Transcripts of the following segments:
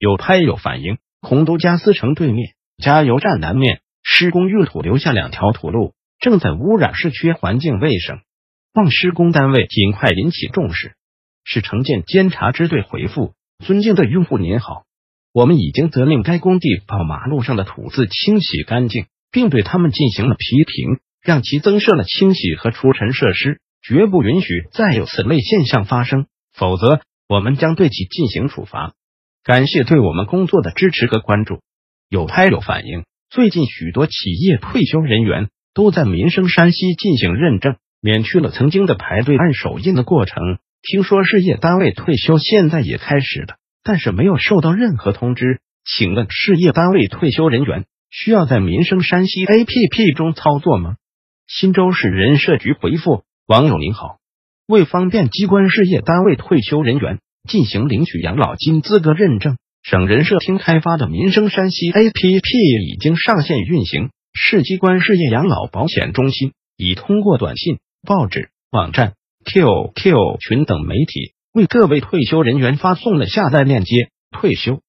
有拍有反应，洪都加斯城对面加油站南面施工用土留下两条土路，正在污染市区环境卫生，望施工单位尽快引起重视。是城建监察支队回复：尊敬的用户您好，我们已经责令该工地把马路上的土渍清洗干净，并对他们进行了批评，让其增设了清洗和除尘设施，绝不允许再有此类现象发生，否则我们将对其进行处罚。感谢对我们工作的支持和关注，有拍友反映。最近许多企业退休人员都在民生山西进行认证，免去了曾经的排队按手印的过程。听说事业单位退休现在也开始了，但是没有收到任何通知。请问事业单位退休人员需要在民生山西 APP 中操作吗？忻州市人社局回复网友您好，为方便机关事业单位退休人员。进行领取养老金资格认证，省人社厅开发的民生山西 APP 已经上线运行。市机关事业养老保险中心已通过短信、报纸、网站、QQ 群等媒体为各位退休人员发送了下载链接。退休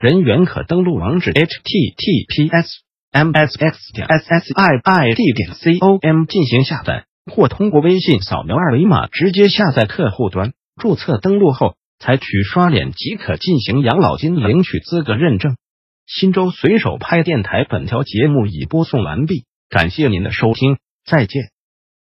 人员可登录网址：https msx 点 ssiid 点 com 进行下载，或通过微信扫描二维码直接下载客户端。注册登录后，采取刷脸即可进行养老金领取资格认证。新州随手拍电台本条节目已播送完毕，感谢您的收听，再见。